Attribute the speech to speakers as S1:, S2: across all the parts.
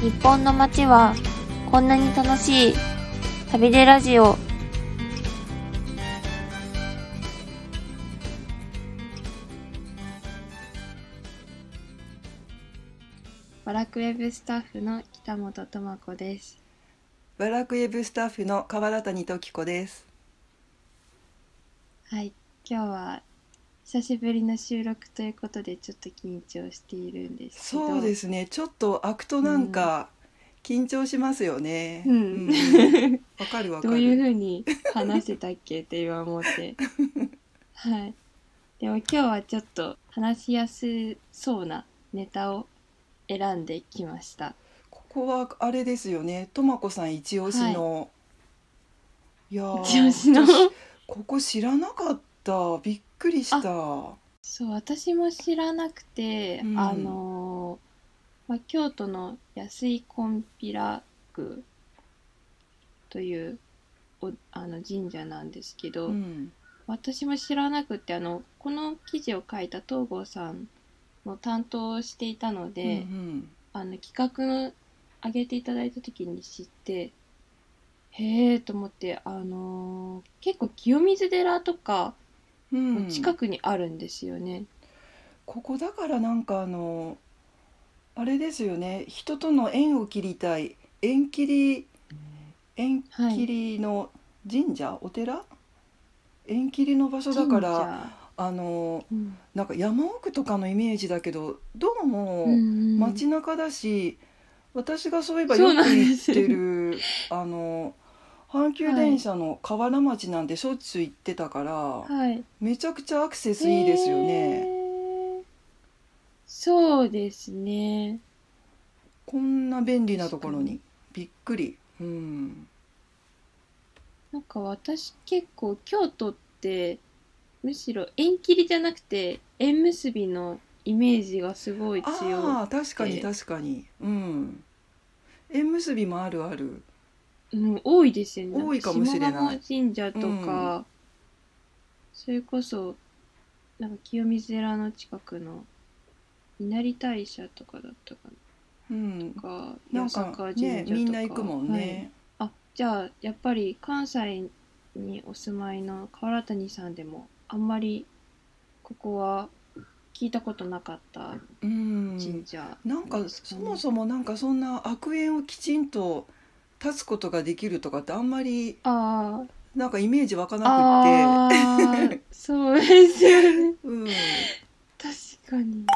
S1: 日本の街はこんなに楽しい旅でラジオ
S2: バラクウェブスタッフの北本智子です。
S3: バラクウェブスタッフの河原谷時子です。
S2: はい、今日は久しぶりの収録ということでちょっと緊張しているんですけど。
S3: そうですね。ちょっと開くとなんか緊張しますよね。
S2: うん
S3: うんわかるわかる。
S2: どういう風に話せたっけって今思って。はい。でも今日はちょっと話しやすそうなネタを選んできました。
S3: ここはあれですよね。とまこさん一押しの。い、やー
S2: 一押しの？
S3: 私ここ知らなかった。びっくりした。
S2: そう私も知らなくて、
S3: うん
S2: あのーまあ、京都の安井金比羅宮というおあの神社なんですけど、
S3: うん。
S2: 私も知らなくてあのこの記事を書いた東郷さんの担当をしていたので、
S3: うん
S2: あの企画の上げていただいた時に知ってへえと思ってあのー結構清水寺とか
S3: うん。うん。
S2: 近くにあるんですよね。
S3: ここだからなんかあのあれですよね。人との縁を切りたい。縁切り縁切りの神社、お寺？縁切りの場所だからあの
S2: うん。
S3: なんか山奥とかのイメージだけどどうも
S2: うん
S3: 街中だし、私がそういえばよく行ってるあの阪急電車の河原町なんてしょっちゅう行ってたから、
S2: はい。
S3: めちゃくちゃアクセスいいですよね。
S2: へーそうですね。
S3: こんな便利なところにびっくり。うん。
S2: なんか私結構京都ってむしろ縁切りじゃなくて縁結びのイメージがすごい強
S3: ああ確かに
S2: で
S3: 確かに。うん。縁結びもあるある。
S2: い、うん、多いですよね。
S3: 多いかもしれない
S2: 下鴨神社とか、それこそなんか清水寺の近くの稲荷大社とかだったか
S3: うん。
S2: なか
S3: なん
S2: 八坂
S3: か
S2: 神社とか
S3: ねみんな行くもん
S2: はい
S3: ね。
S2: あじゃあやっぱり関西にお住まいの河原谷さんでもあんまりここは聞いたことなかった
S3: うん。
S2: 神社、
S3: なんかそもそもなんかそんな悪縁をきちんと立つことができるとかってあんまり
S2: あー。
S3: なんかイメージ湧かな
S2: あ
S3: くって。
S2: ー。そうですよね。
S3: うん。い
S2: 確かに。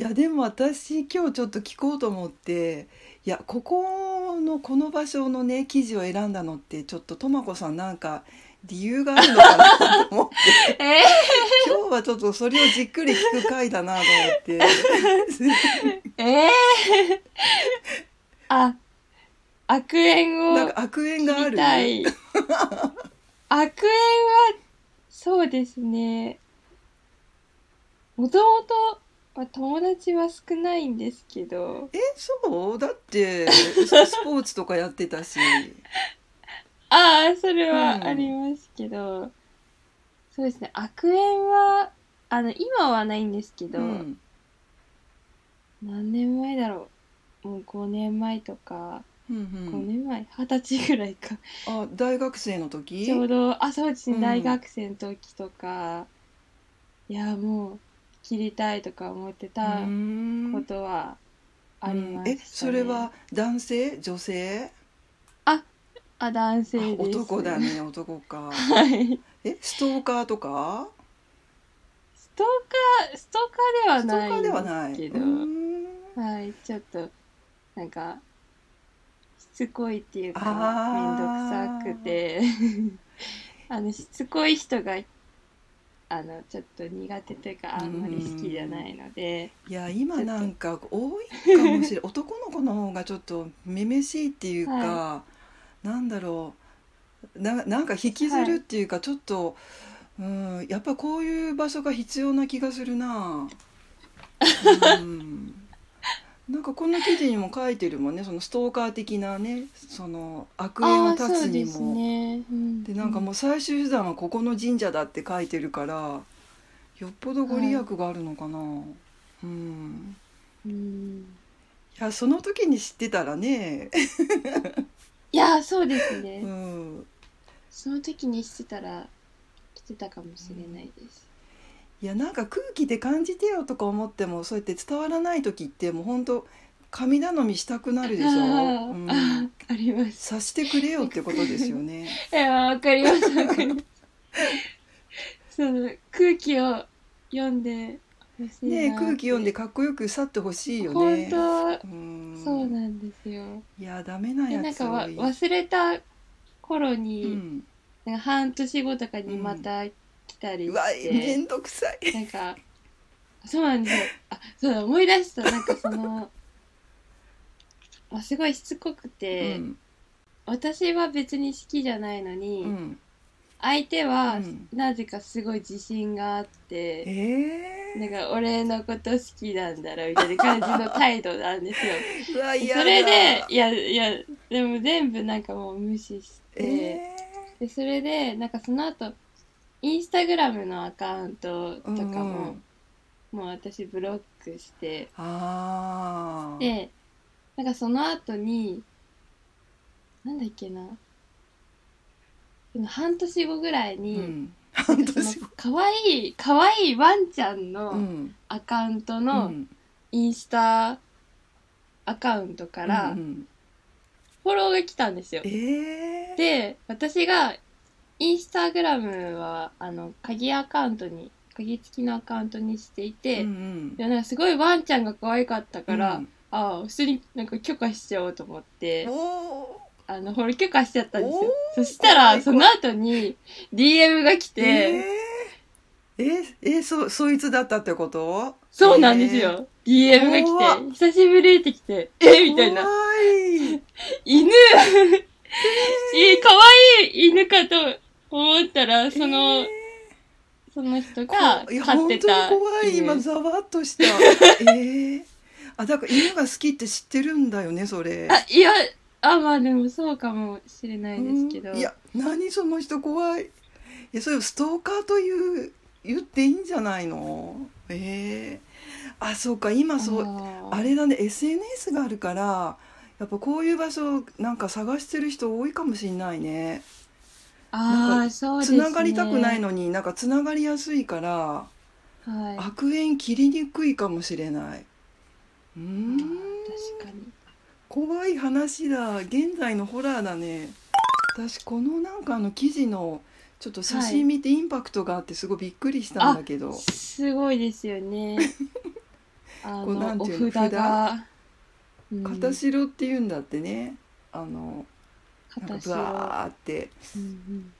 S3: やでも私今日ちょっと聞こうと思っていやここのこの場所のね記事を選んだのってちょっととまこさんなんか理由があるのかなと思って。
S2: え
S3: 今日はちょっとそれをじっくり聞く回だなと思って。
S2: ー、えー、あ悪縁を
S3: なんか悪縁がある。
S2: たい。悪縁はそうですね。もともとまあ友達は少ないんですけど。
S3: えそう？だって スポーツとかやってたし。
S2: ああそれは
S3: うん
S2: ありますけど、そうですね。悪縁はあの今はないんですけど、
S3: うん。
S2: 何年前だろう。もう5年前とか、
S3: うん
S2: 5
S3: うん、
S2: 年前二十歳ぐらいか。
S3: あ大学生の時？
S2: ちょうどあそうですね、
S3: うん
S2: 大学生の時とか。いやもう切りたいとか思ってた
S3: うーん。
S2: ことはありました、ね
S3: えそれは男性？女性？
S2: あ男性
S3: あ
S2: です。
S3: 男だね。男か。
S2: はい。
S3: えストーカーとか？
S2: ストーカーストーカーでは
S3: ストーカー
S2: ないん
S3: ではない。
S2: ですけど
S3: うーん。
S2: はい。ちょっとなんかしつこいっていうか
S3: あー。
S2: めんどくさくて。あのしつこい人があのちょっと苦手というかあんまり好きじゃないので。
S3: いや今なんか多いかもしれない。男の子の方がちょっとめめしいっていうか、
S2: は
S3: なんだろう。ななんか引きずるっていうか、ちょっと、うん、やっぱこういう場所が必要な気がするな。うんなんかこの記事にも書いてるもんね。そのストーカー的なねその悪縁を断つにも。
S2: ね、うん。
S3: でなんかもう最終手段はここの神社だって書いてるからよっぽどご利益があるのかな、うん。
S2: うん。
S3: いやその時に知ってたらね、
S2: いやそうですね、
S3: うん、
S2: その時にしてたら来てたかもしれないです、
S3: いやなんか空気で感じてよとか思ってもそうやって伝わらない時ってもう本当神頼みしたくなるでしょ、
S2: あ
S3: う
S2: ー
S3: ん、
S2: ああります。
S3: 察してくれよってことですよね。
S2: いやわかりますわかります。その空気を読んで
S3: ね空気読んで
S2: か
S3: かっこよく去ってほしいよ
S2: 本
S3: ね。
S2: 当
S3: うん。
S2: そうなんですよ。
S3: いやダメな
S2: で
S3: やつ
S2: なんか。忘れた頃
S3: う
S2: に、
S3: ん、
S2: なんか半年後とかにまた来たり
S3: うわめんどくさい。
S2: なんかそうなんですよ。あそうだ思い出した。なんかそのあ すごいしつこくて、
S3: うん。
S2: 私は別に好きじゃないのに、
S3: うん、
S2: 相手は
S3: うん。
S2: なぜかすごい自信があって、
S3: え
S2: なんか俺のこと好きなんだろうみたいな感じの態度なんですよ。それでいやいやでも全部なんかもう無視して、
S3: え
S2: でそれでなんかその後インスタグラムのアカウントと
S3: ー、
S2: か
S3: うん
S2: も、
S3: うん。
S2: もう私ブロックして
S3: あー。
S2: でなんかその後になんだっけな。半年後ぐらいに、
S3: うん、
S2: かわいいかわいいワンちゃん
S3: う
S2: の
S3: ん。
S2: アカウント
S3: う
S2: の
S3: ん。
S2: インスタアカウントからフォローが来たんですよ。
S3: え。ー、
S2: で私がインスタグラムはあの鍵アカウントに鍵付きのアカウントにしていて、
S3: うんうん。
S2: でなんかすごいワンちゃんが可愛かったから、
S3: うん。
S2: ああ普通になんか許可しちゃおうと思って
S3: お
S2: あのほら許可しちゃったんですよ。そしたらその後に DM が来
S3: ー
S2: て、
S3: えー、ええー、そそいつだったってこと？
S2: そうなんですよ、DM が
S3: 怖っ。
S2: 来て久しぶりって来てえみたいな。犬。え可愛い犬かと思ったらその、
S3: え
S2: その人
S3: ー
S2: が飼ってた
S3: 本当に怖い今
S2: 犬
S3: ざわっとした。えー、あだから犬が好きって知ってるんだよねそれ。
S2: あいやあまあでもそうかもしれないですけど。
S3: うん。いや何その人怖い。いやそれをストーカーという言っていいんじゃないの？ええあそうか今そう
S2: あ
S3: れだね SNS があるからやっぱこういう場所なんか探してる人多いかもしんないね
S2: あーそうです
S3: つ
S2: ね。
S3: ながりたくないのになんかつながりやすいから
S2: はい。
S3: 悪縁切りにくいかもしれない。うーん。
S2: 確かに。
S3: 怖い話だ。現在のホラーだね。私このなんかあの記事のちょっと写真見てインパクトがあってすごいびっくりしたんだけど、
S2: すごいですよね。あ
S3: こうなん
S2: のお
S3: ていうの
S2: 札が。うん。
S3: 片白って言うんだってね。あのなんかブワーって。
S2: うんうん。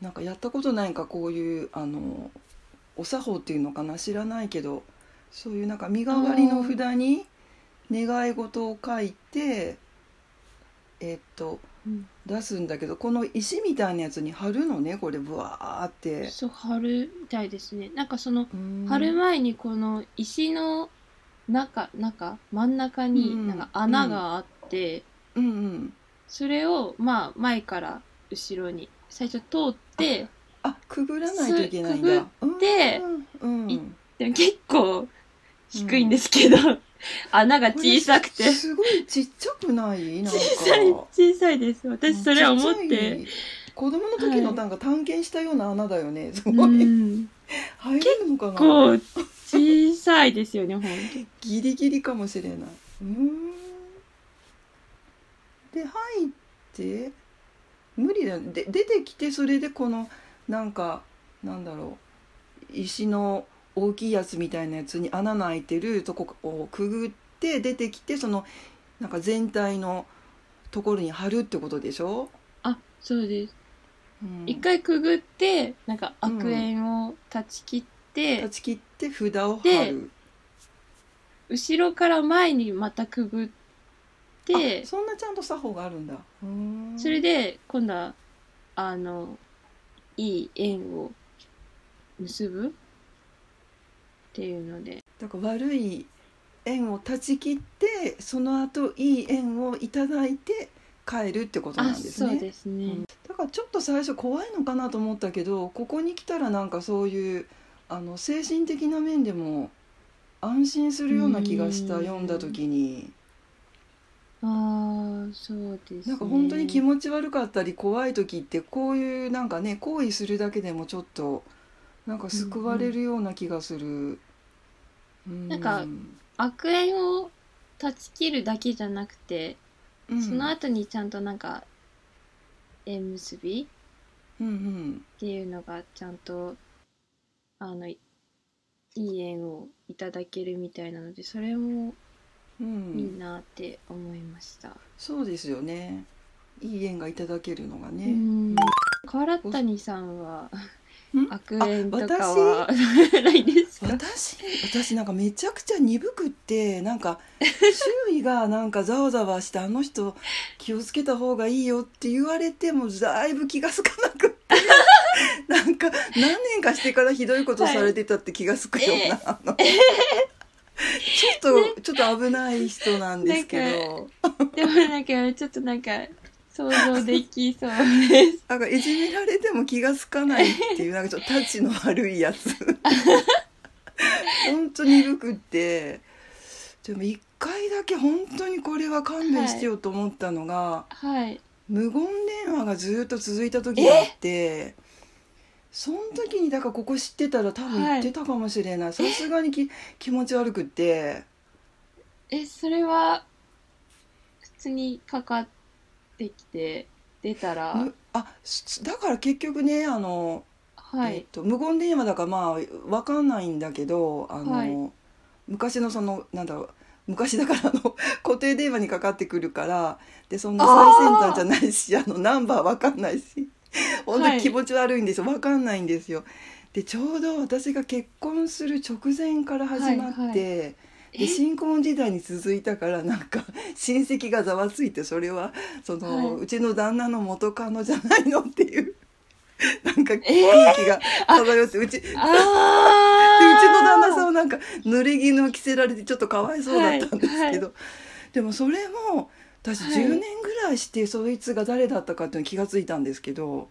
S3: なんかやったことないんかこういうあのお作法っていうのかな知らないけどそういうなんか身代わりの札に願い事を書いてえっと
S2: うん。
S3: 出すんだけどこの石みたいなやつに貼るのねこれブワーって。
S2: そう貼るみたいですね。なんかその
S3: うん。
S2: 貼る前にこの石の中中真ん中
S3: うん。
S2: になんか穴があって、
S3: うんうん
S2: それをまあ前から後ろに最初通って
S3: あくぐらないといけないん
S2: く
S3: だ。
S2: て
S3: うんうん
S2: いでも結構低いんですけど、穴が小さくて。
S3: これすごいちっちゃくない？なんか。
S2: 小さい小さいです。私それ思っ
S3: ちっちゃ
S2: て
S3: い。子供の時のなんか探検したような穴だよね。す
S2: う
S3: ごい。
S2: ん。
S3: 入れるのかな？
S2: こう小さいですよね
S3: ギリギリかもしれない。うーんで入って無理だよで出てきてそれでこのなんかなんだろう石の大きいやつみたいなやつに穴の開いてるとこをくぐって出てきてそのなんか全体のところに貼るってことでしょ、
S2: あそうです。
S3: うん。
S2: 一回くぐってなんか悪縁を断ち切って、
S3: 断ち切って札を貼
S2: で
S3: る
S2: 後ろから前にまたくぐって
S3: あそんなちゃんと作法があるんだ。
S2: それで今度はあのいい縁を結ぶっていうので。
S3: だから悪い縁を断ち切ってその後いい縁をいただいて帰るってことな
S2: あ
S3: んです
S2: そう
S3: ね
S2: ですね、
S3: うん。だからちょっと最初怖いのかなと思ったけどここに来たらなんかそういうあの精神的な面でも安心するような気がした
S2: うん。
S3: 読んだ時に
S2: ああそうです、ね、
S3: なんか本当に気持ち悪かったり怖い時ってこういうなんかね行為するだけでもちょっとなんか救われるような気がする。うん。
S2: なんか悪縁を断ち切るだけじゃなくて、
S3: うん。
S2: その後にちゃんとなんか縁結び
S3: うんうん。
S2: っていうのがちゃんとあのいいい縁をいただけるみたいなのでそれも
S3: うん。
S2: いいなって思いました。
S3: そうですよね。いい縁がいただけるのがね。
S2: うん。川原谷さんは
S3: ん？
S2: 悪縁とか
S3: あ
S2: はないですか？
S3: 私？私なんかめちゃくちゃ鈍くってなんか 周囲がなんかざわざわしてあの人気をつけた方がいいよって言われてもだいぶ気がつかなくって。なんか何年かしてからひどいことされてたって気がつくような、あのちょっとちょっと危ない人なんですけど。
S2: でもなんかちょっとなんか想像できそうです。
S3: なんかいじめられても気がつかないっていうなんかちょっとタチの悪いやつ。本当に鈍くって。でも一回だけ本当にこれは勘弁してよと思ったのが、
S2: はい。
S3: 無言電話がずっと続いた時があってその時にだからここ知ってたら多分言ってたかもしれない。さすがにき 気持ち悪くって。
S2: え、それは普通にかかってきて出たら、
S3: むあすだから結局ねあの
S2: はい。
S3: えっと、無言電話だからまあわかんないんだけどあの、
S2: はい。
S3: 昔のそのなんだろう昔だからあの 固定電話にかかってくるからでそんな最先端じゃないしあのナンバーわかんないし 本当に気持ち悪いんですよ。わかんないんですよ。でちょうど私が結婚する直前から始まって、
S2: はいはい。
S3: で
S2: え？
S3: 新婚時代に続いたからなんか親戚がざわついてそれはその、
S2: はい。う
S3: ちの旦那の元カノじゃないのっていう なんか空
S2: え
S3: 気が漂って、うち でうちの
S2: あ
S3: 旦那さんはなんか濡れ衣を着せられてちょっとかわいそうだったんですけど、
S2: はいは
S3: でもそれも私
S2: はい
S3: 10年ぐらいしてそいつが誰だったかっていうのに気がついたんですけど。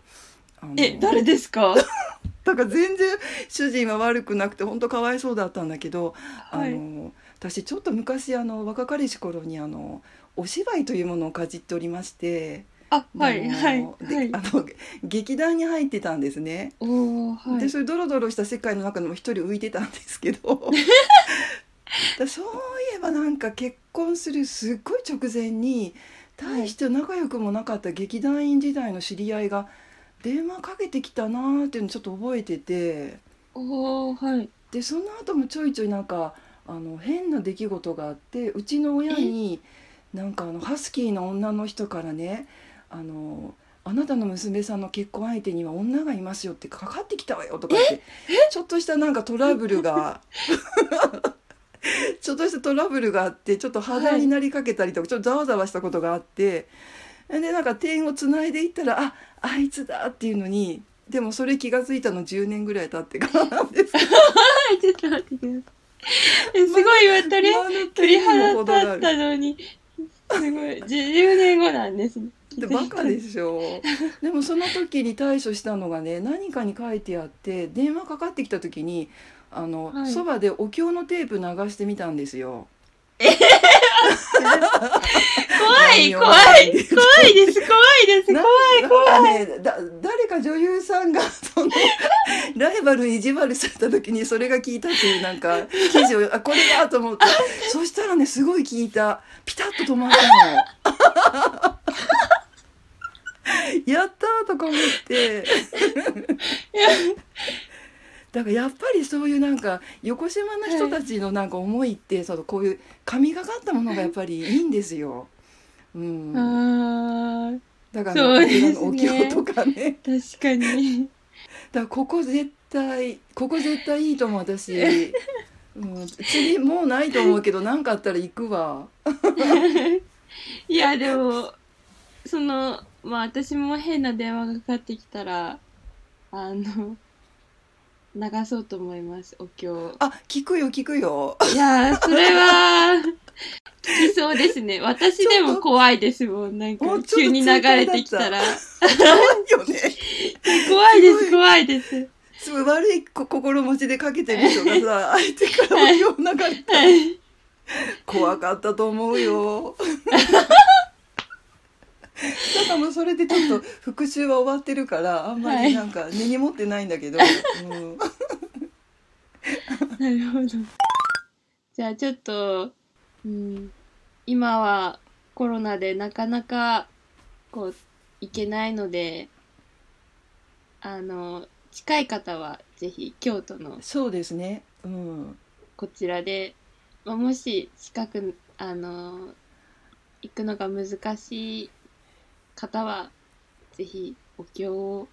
S3: あの
S2: え、誰ですか？
S3: だから全然主人は悪くなくて本当かわいそうだったんだけど、
S2: はい
S3: あの私ちょっと昔あの若かりし頃にあのお芝居というものをかじっておりまして、
S2: あ、はい、はい、はい
S3: であ。の劇団に入ってたんですね。
S2: はい。
S3: でそういうドロドロした世界の中でも一人浮いてたんですけど だそういえばなんか結婚するすっごい直前に大して仲良くもなかった劇団員時代の知り合いが電話かけてきたなーっていうのちょっと覚えてて。
S2: おー、はい。
S3: でその後もちょいちょいなんかあの変な出来事があってうちの親になんかあのハスキーな女の人からねあのあなたの娘さんの結婚相手には女がいますよってかかってきたわよとかってちょっとしたなんかトラブルが ちょっとしたトラブルがあってちょっと肌になりかけたりとか、ちょっとざわざわしたことがあってでなんか点をつないでいったらああいつだっていうのにでもそれ気が付いたの10年ぐらい経ってからなんです。
S2: ちょっと待ってください。え、すごい今鳥、鳥肌立ったのに、すごい、10年後なんですね。
S3: でバカでしょ。でもその時に対処したのがね何かに書いてあって電話かかってきた時にあの、
S2: はい。
S3: そばでお経のテープ流してみたんですよ。
S2: 怖い、怖い、怖いです、怖いです、
S3: な
S2: 怖い、
S3: なんかねだ誰か女優さんが そのライバルに意地悪された時にそれが聞いたっていうなんか記事をあこれだと思って。そしたらねすごい聞いた。ピタッと止まったの。やったーとか思ってだからやっぱりそういうなんか横島な人たちのなんか思いって、そのこういう神がかったものがやっぱりいいんですよ。うん、だから
S2: ね。
S3: お経とかね。
S2: 確かに。
S3: だからここ絶対ここ絶対いいと思う私、うん、次もうないと思うけど何かあったら行くわ。
S2: いや、でも、その、まあ私も変な電話がかかってきたら、あの、流そうと思います、お経。
S3: あ聞くよ聞くよ
S2: いやー、それは、聞きそうですね。私でも怖いですもん。なんか急に流れてきたら。怖いです、怖いです。
S3: すごい悪いこ心持ちでかけてる人がさ 相手からお経を流れた
S2: はい。
S3: 怖かったと思うよただもうそれでちょっと復習は終わってるからあんまりなんか根に持ってないんだけど、うん、
S2: なるほど。じゃあちょっと、うん、今はコロナでなかなかこう行けないので、あの近い方はぜひ京都の
S3: そうですね。うん。
S2: こちらで、まあ、もし近くあの行くのが難しい方はぜひお経を。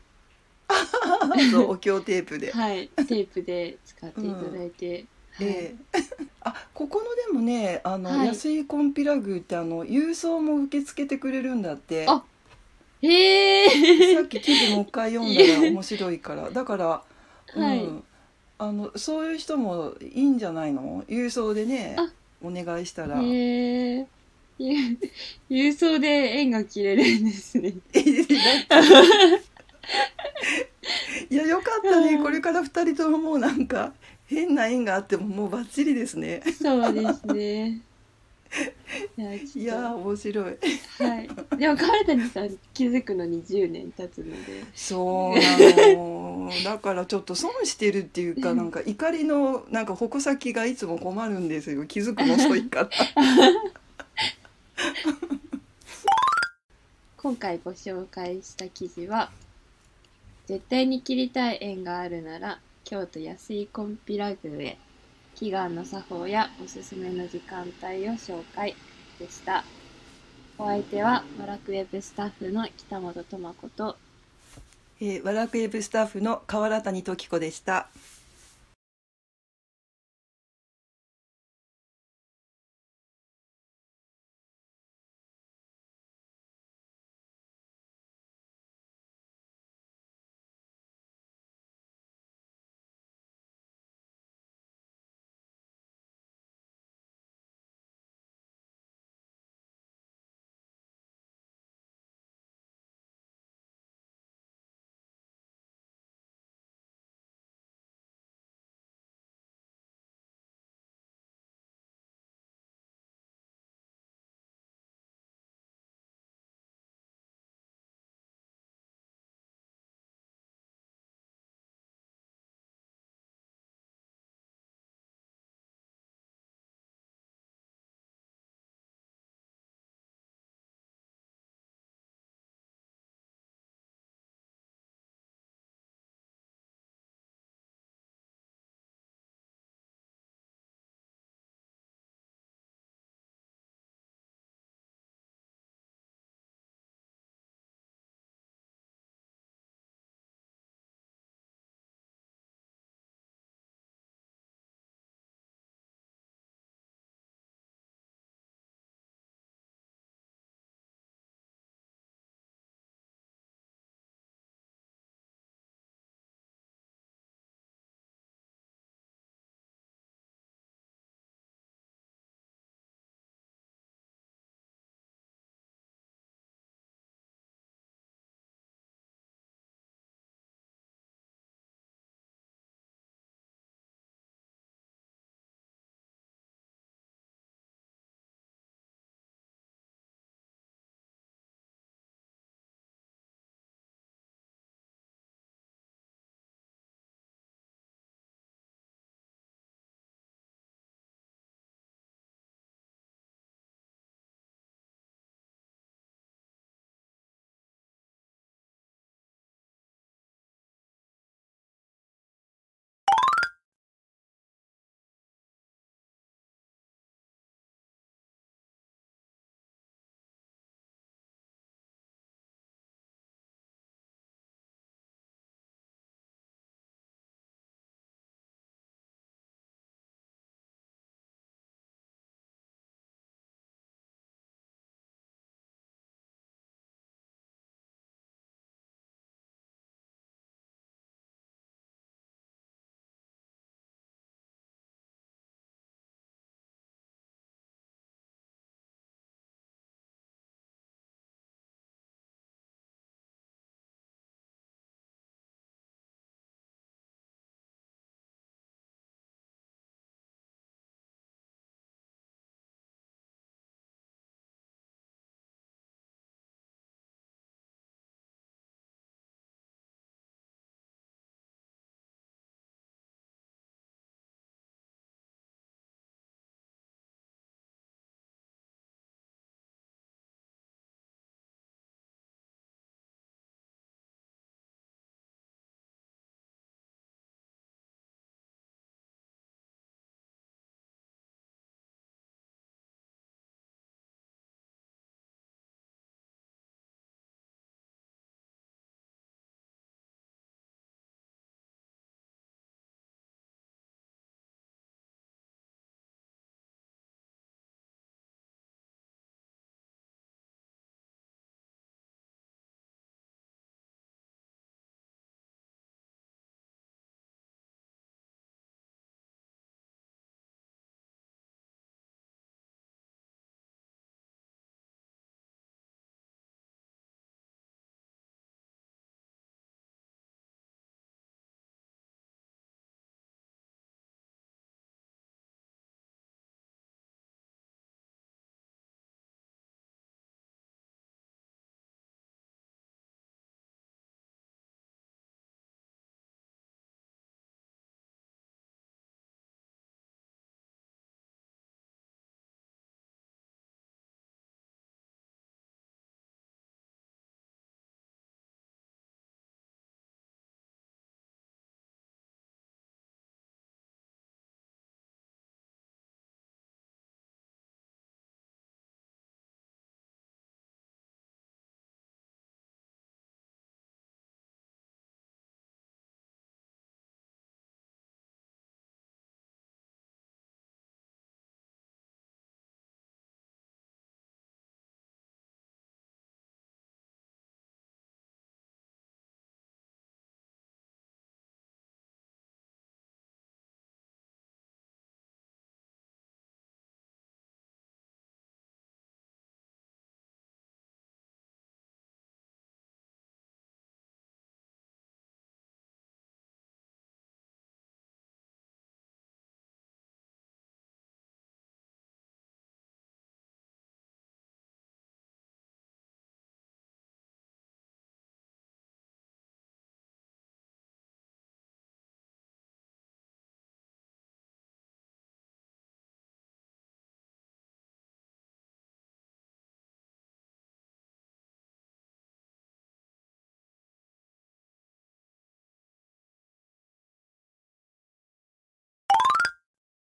S3: そうお経テープで、
S2: はいテープで使っていただいて、はい。
S3: ええあここのでもねあの、
S2: はい。
S3: 安いコンピラ宮ってあの郵送も受け付けてくれるんだって。
S2: あへえ。
S3: さっき記事もう一回読んだら面白いから。だから、
S2: はい。
S3: うん、あのそういう人もいいんじゃないの？郵送でね
S2: あ。
S3: お願いしたら。
S2: へえ。ゆ 郵送で縁が切れるんですね。
S3: いやよかったね。これから二人とももうなんか変な縁があってももうバッチリですね。
S2: そうですね。いや、
S3: 面白い。
S2: はい。でも、川谷さん気づくのに10年経つので。
S3: そうなの。だからちょっと損してるっていうかなんか怒りのなんか矛先がいつも困るんですよ。気づくの遅いから
S2: 回ご紹介した記事は、絶対に切りたい縁があるなら、京都安井コンピラ宮へ、祈願の作法やおすすめの時間帯を紹介でした。お相手は、ワラクウェブスタッフの北本智子と、
S3: えー、ワラクエブスタッフの河原谷時子でした。